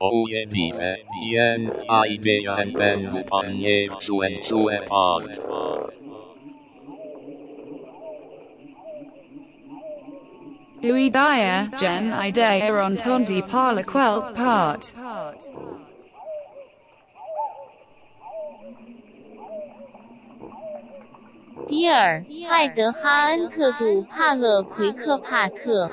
O yedi e yen ai be yen ben du pan ye su en su e pan. Ui dia gen ai de eron tondi parla quel part. Dear, 德哈恩特杜帕勒奎克。帕特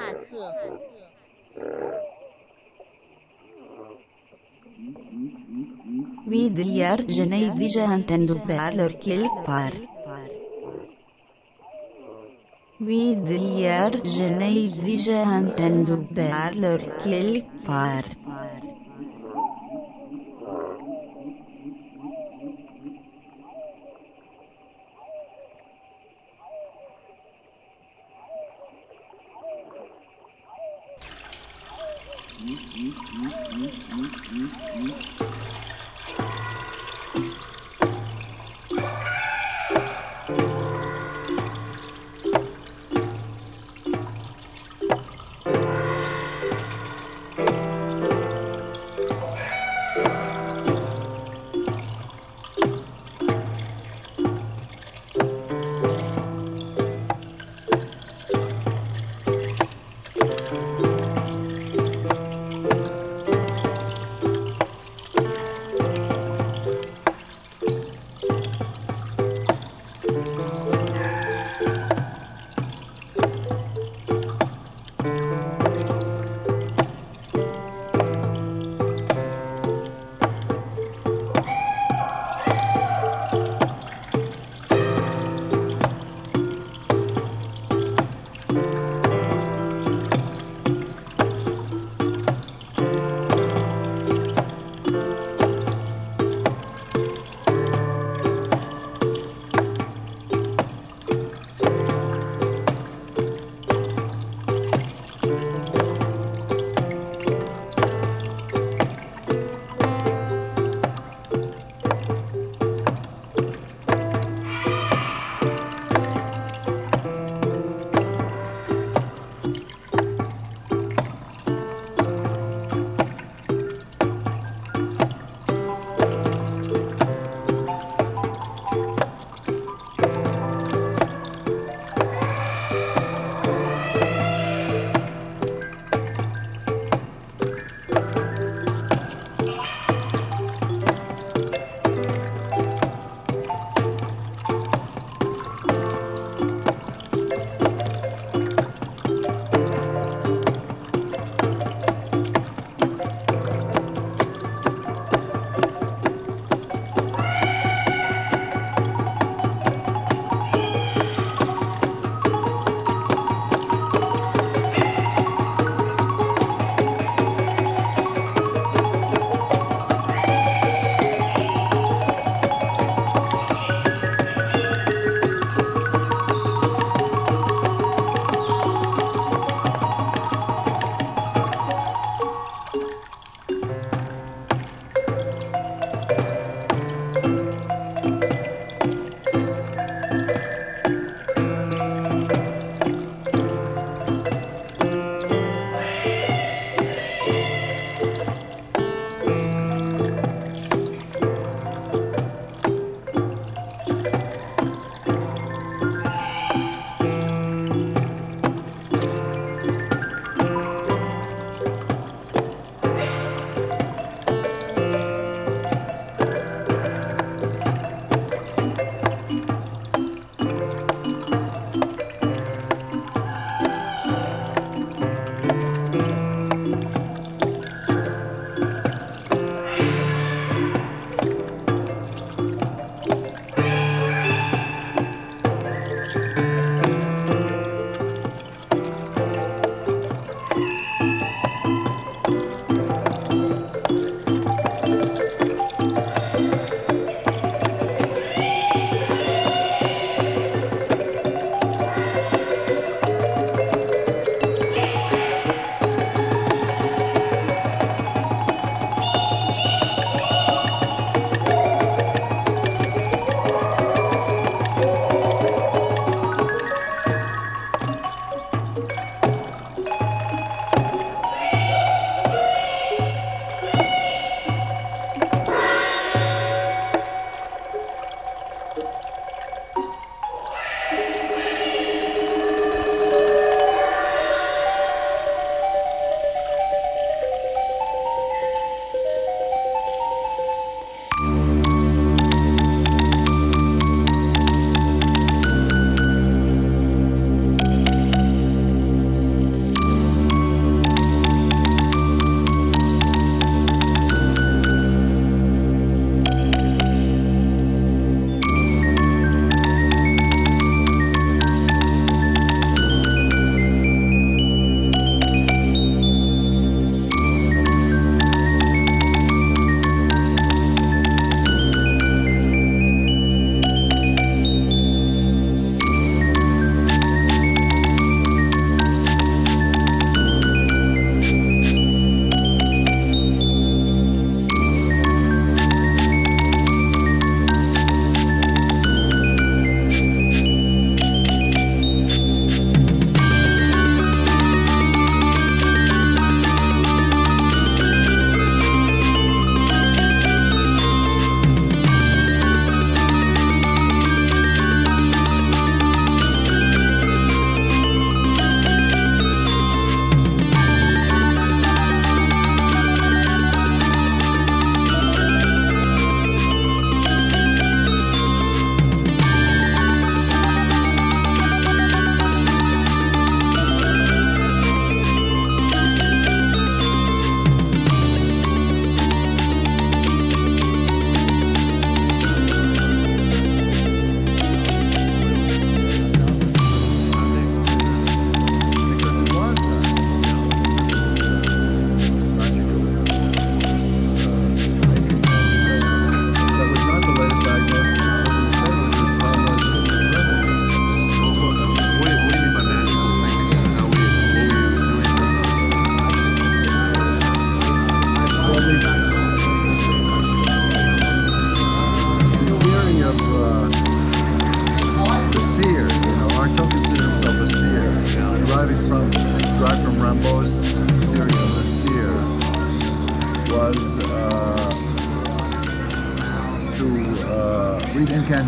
David hier, je n'ai déjà entendu parler quelque part. Oui, hier, je n'ai déjà entendu parler quelque part.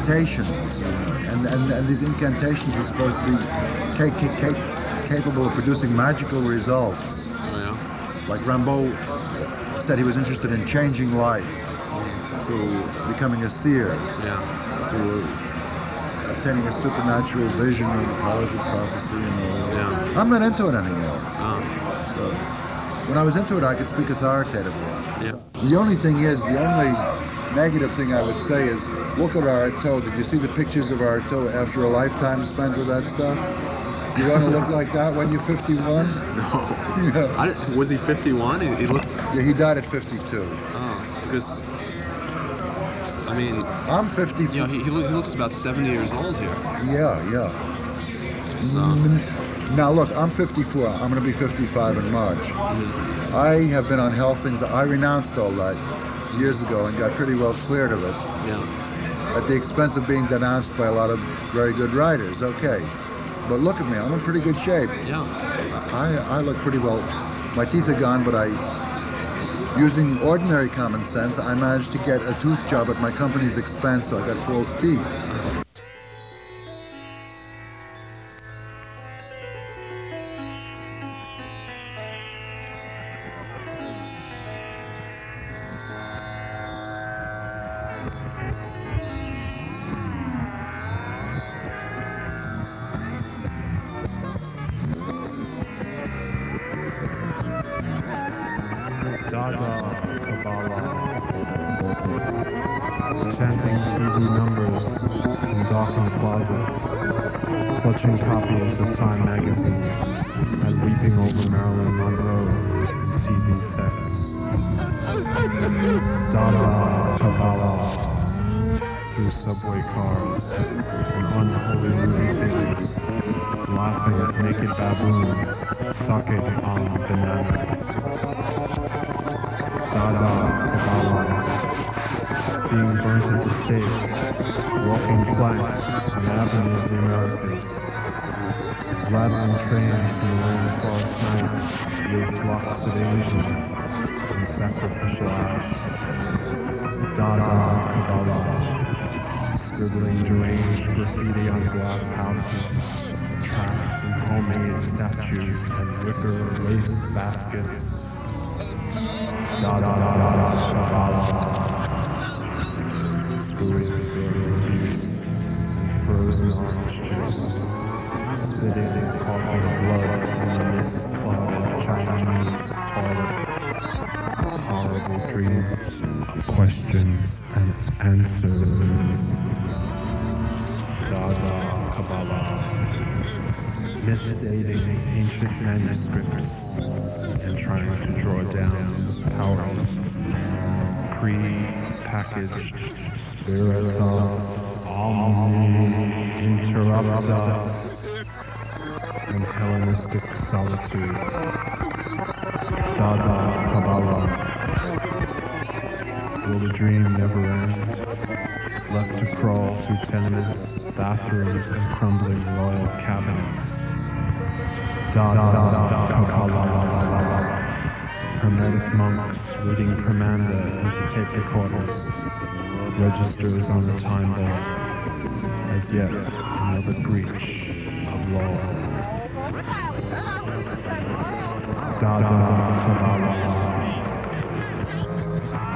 Incantations. And, and, and these incantations were supposed to be ca- ca- ca- capable of producing magical results. Oh, yeah. Like Rimbaud said he was interested in changing life through becoming a seer, Yeah. through obtaining a supernatural vision of the powers of prophecy and all. Yeah. I'm not into it anymore. Oh, So when I was into it, I could speak authoritatively. yeah. The only thing is, the only negative thing I would say is, look at our toe. Did you see the pictures of Artaud after a lifetime spent with that stuff? You want to look like that when you're 51? No. yeah. I, was he 51? He, he looked. yeah, he died at 52. Oh, because. I mean, I'm 50. you know, he, he, look, he looks about 70 years old here. yeah, yeah. So, Mm, Now look, I'm 54. I'm going to be 55 in March. I have been on health things. I renounced all that years ago and got pretty well cleared of it. yeah. at the expense of being denounced by a lot of very good writers. Okay, but look at me, I'm in pretty good shape. Yeah. I, I look pretty well. My teeth are gone, but I, using ordinary common sense, I managed to get a tooth job at my company's expense, so I got false teeth. Chanting Hebrew numbers in darkened closets, clutching copies of Time magazine, and weeping over Marilyn Monroe in TV sets. Dada Kabbalah. Through subway cars and unholy movie theaters, laughing at naked baboons sucking on bananas. Dada Kabbalah. Being burnt at the stake, walking planks on the Avenue of the Americas. Rattling trains in the lone forest night with flocks of angels in sacrificial ash. Dada Kabbalah. Scribbling deranged graffiti on glass houses. Trapped in homemade statues and wicker lace baskets. Da da da da da Kabbalah. Spitting in the of. Horrible dreams questions and answers. Dada Kabbalah. Ancient manuscripts and trying to draw down powers pre-packaged omni interruptus and Hellenistic solitude. Dada Kabbalah. Will the dream never end? Left to crawl through tenements, bathrooms, and crumbling royal cabinets. Dada Kabbalah. Hermetic monks leading Permanda into tape recorders. Registers on the time bomb. As yet, another breach of law.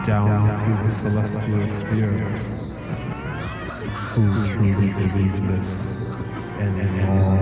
Down through the celestial spheres. Who truly believes this anymore?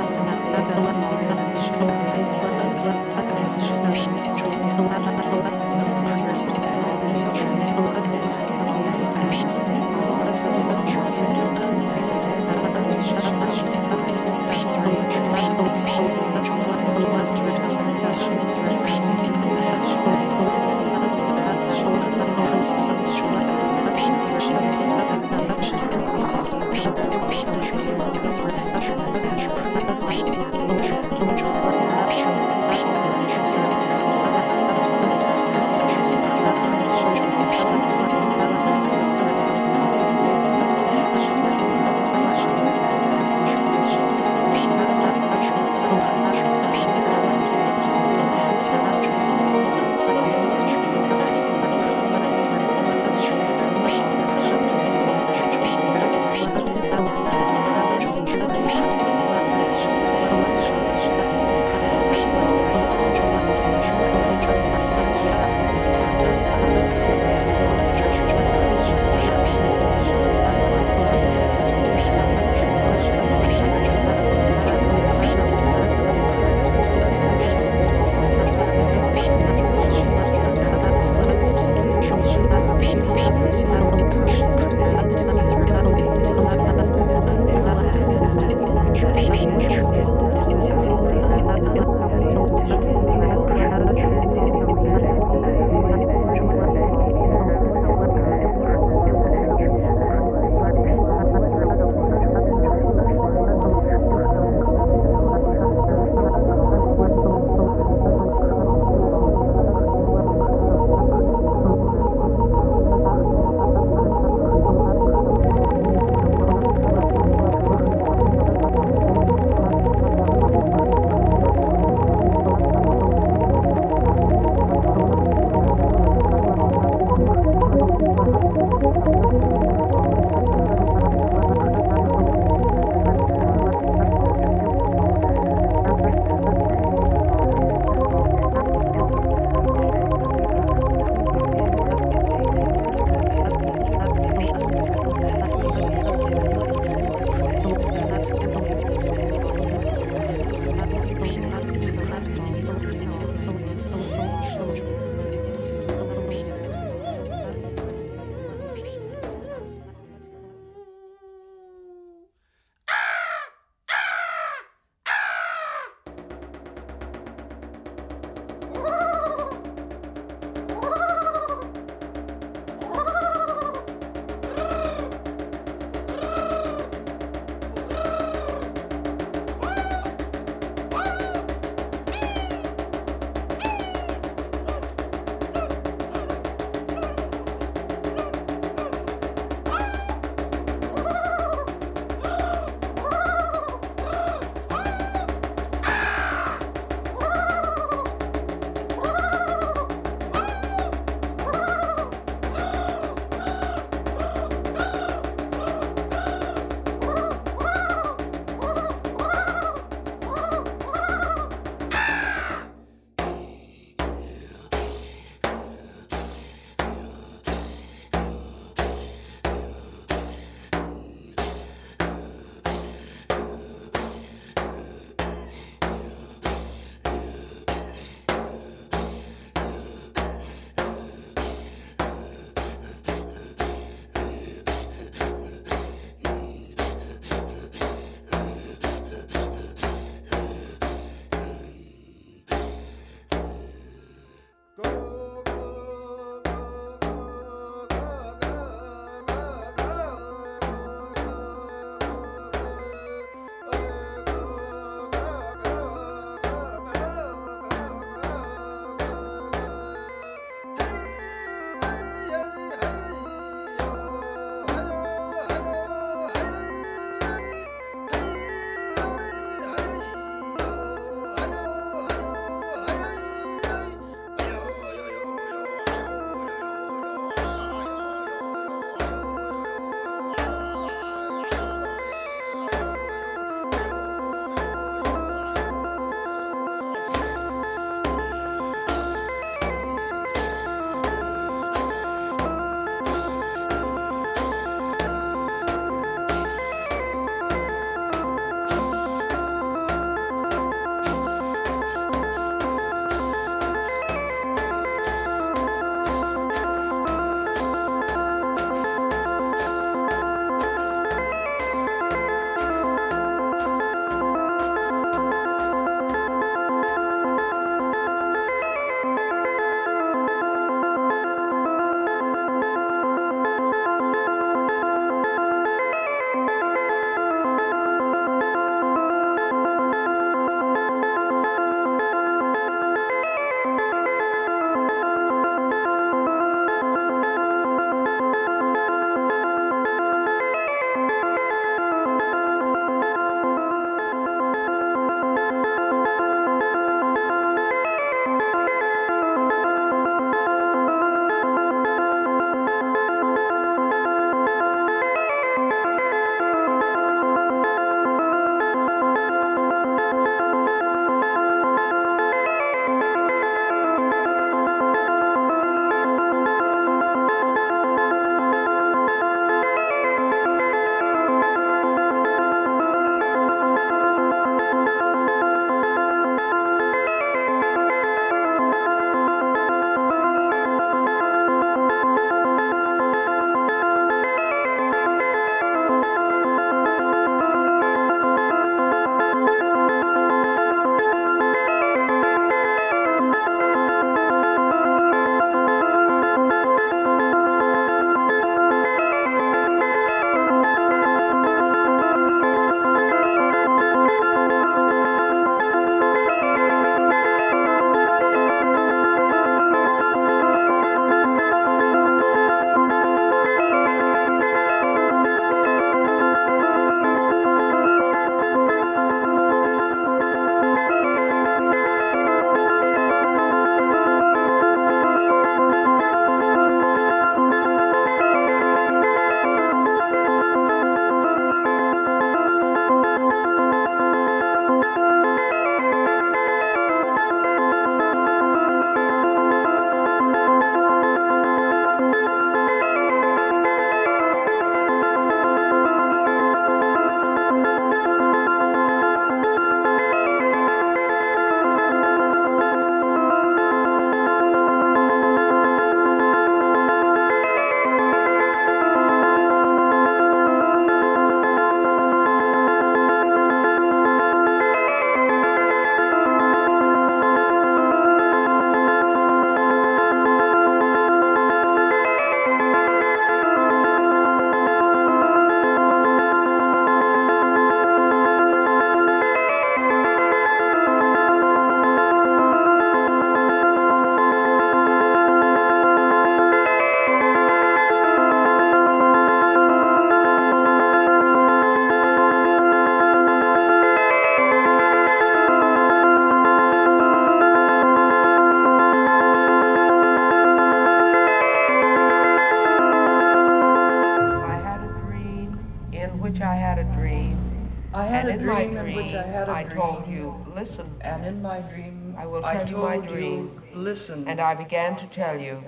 I began to tell you.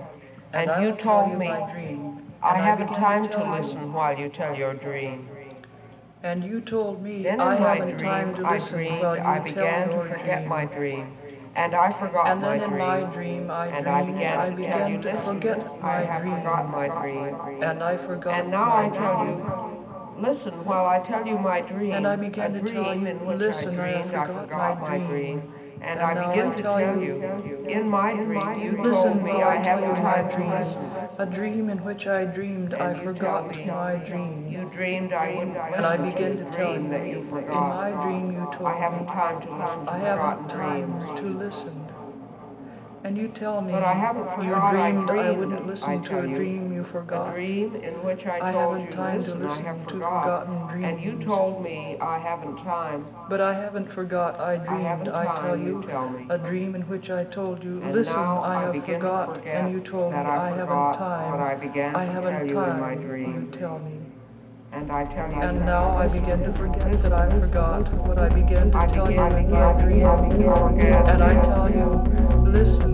And And you told you me, dream. I haven't time to listen while you tell your dream. And you told me Then in I my haven't dream, time to I listen dreamed while you I tell began to forget dream. my dream. And I forgot And my dream. my dream, I and I began I to tell began you, to listen, forget I my have dream. forgot my dream. And I forgot And now I tell you, listen while I tell you my dream. And I began a to dream tell you, in which listen, I I dreamed I forgot forgot my my dream. And, I begin to tell you, in my dream, you told me I haven't you time my to dream. listen. A dream in which I dreamed I forgot me, my dream. You dreamed I wouldn't And I begin to tell you, that you in forgot. my dream you told I haven't time to listen I haven't time dreams. to listen. And you tell me, But I haven't you forgot I dreamed I wouldn't listen I to a dream you A forgot. dream in which I I told haven't you, time to listen, I listen have to forgot. forgotten And you told me I haven't time. But I haven't forgot I dreamed, haven't I, tell you, you tell me. a dream in which I told you, And listen, I I have forgot, and you told me I I haven't time. what I began I haven't tell you in my time, dream. you tell me. And I tell you And now I begin to forget that I forgot what I began to I tell begin- you in my I dream. begin- I begin. And I tell you, listen,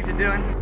drugs you're doing?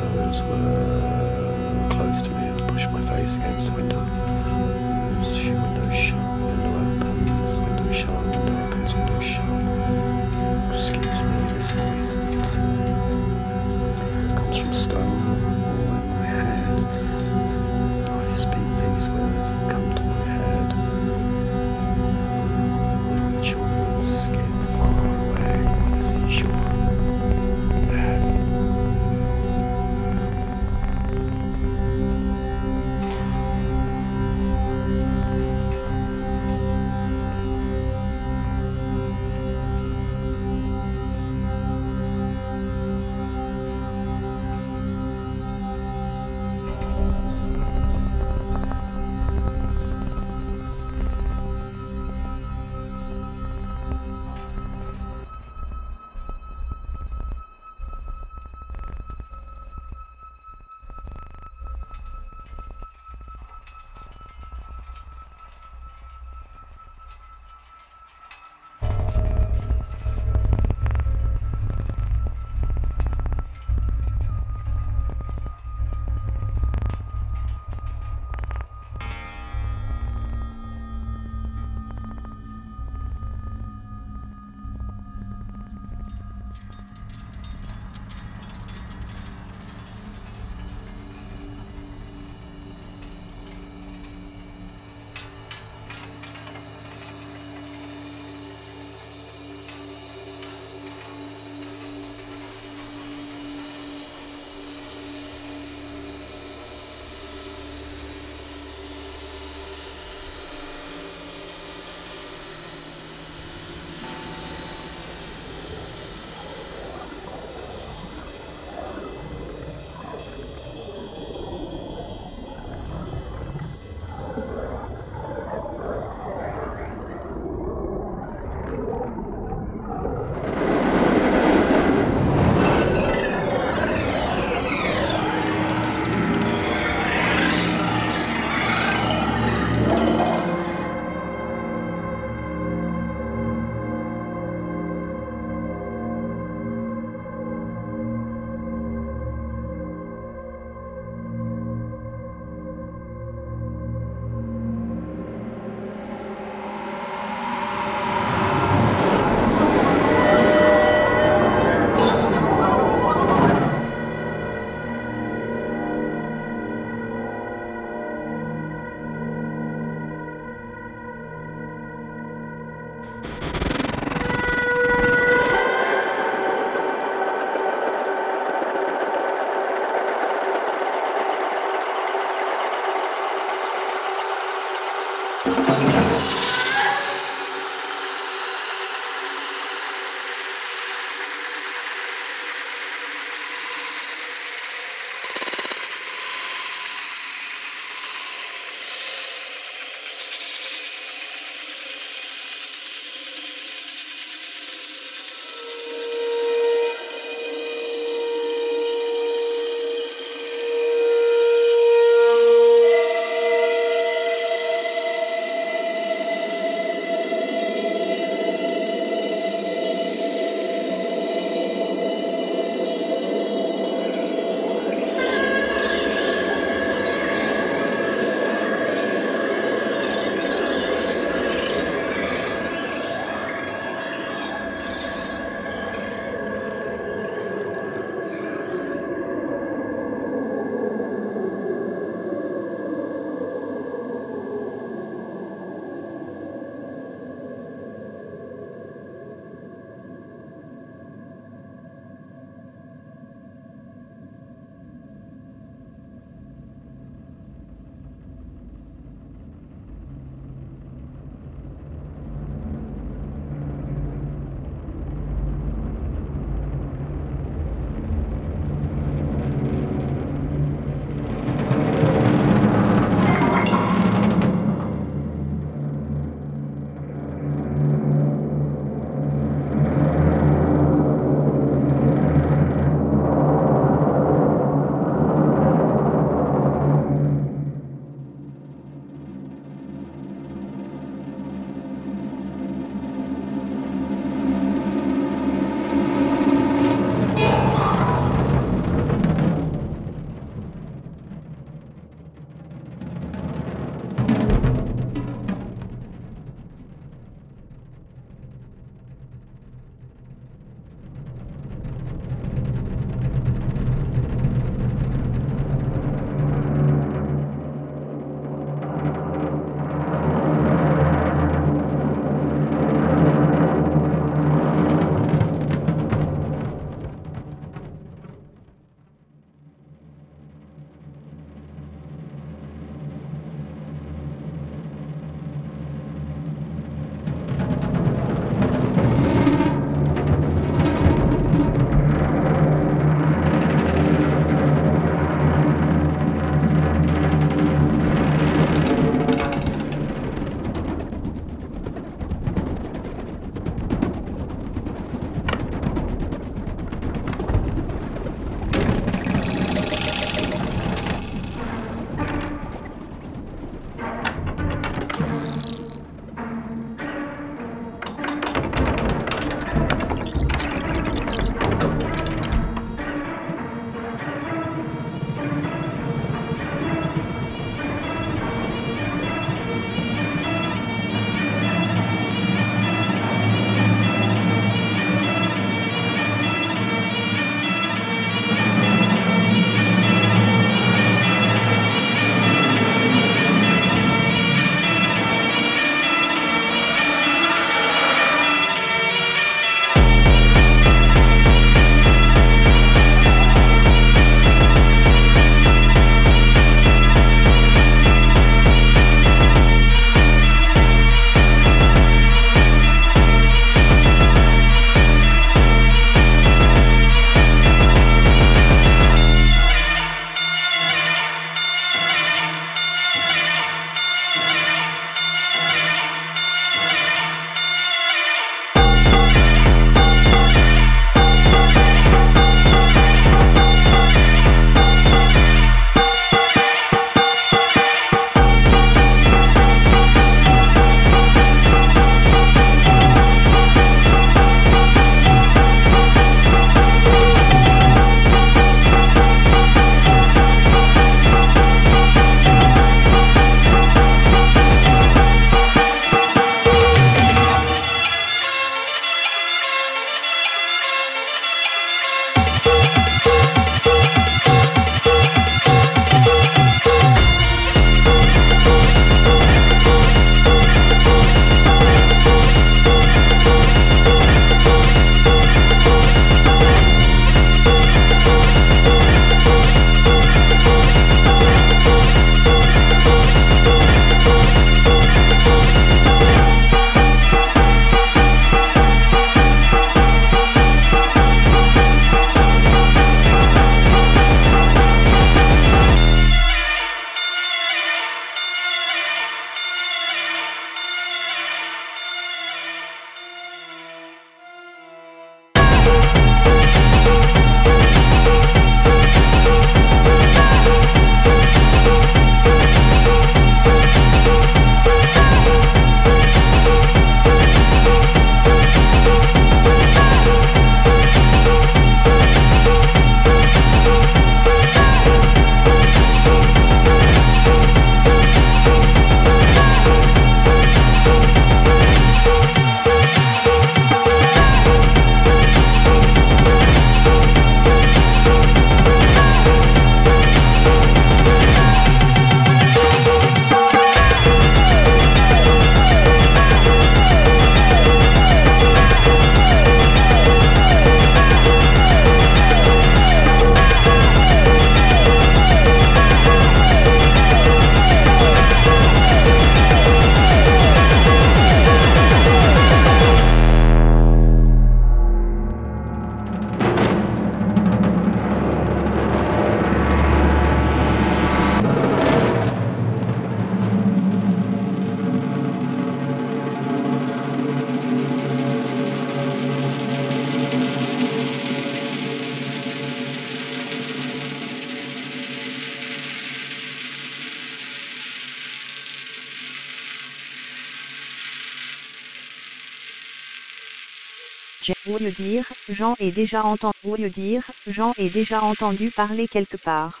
J'en ai déjà entendu dire, j'en ai déjà entendu parler quelque part.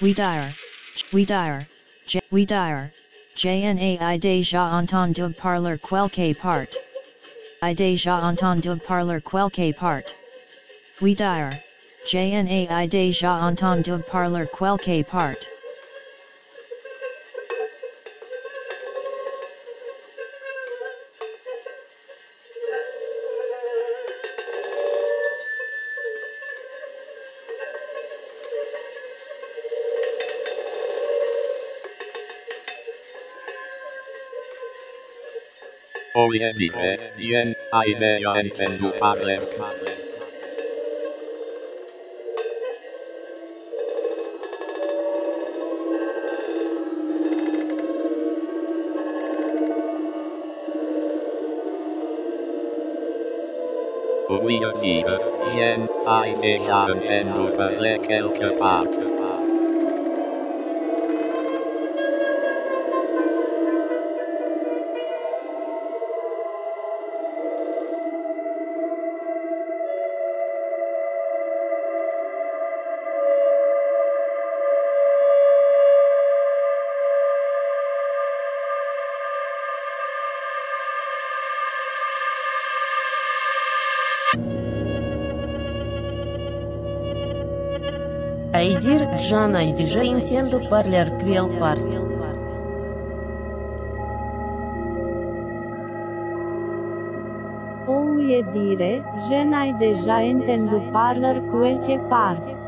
We dire. We dire. We dire. JNA I déjà entendu parler quelque part. I déjà entendu parler quelque part. We dire. JNA I déjà entendu parler quelque part. voglio dire, bien, hai vero intendo parler carne. Voglio dire, i hai vero intendo parler quelque parte. Jana y DJ intendo parlar quel parte. Ou e dire, Jana y deja intendo parlar quel que parte.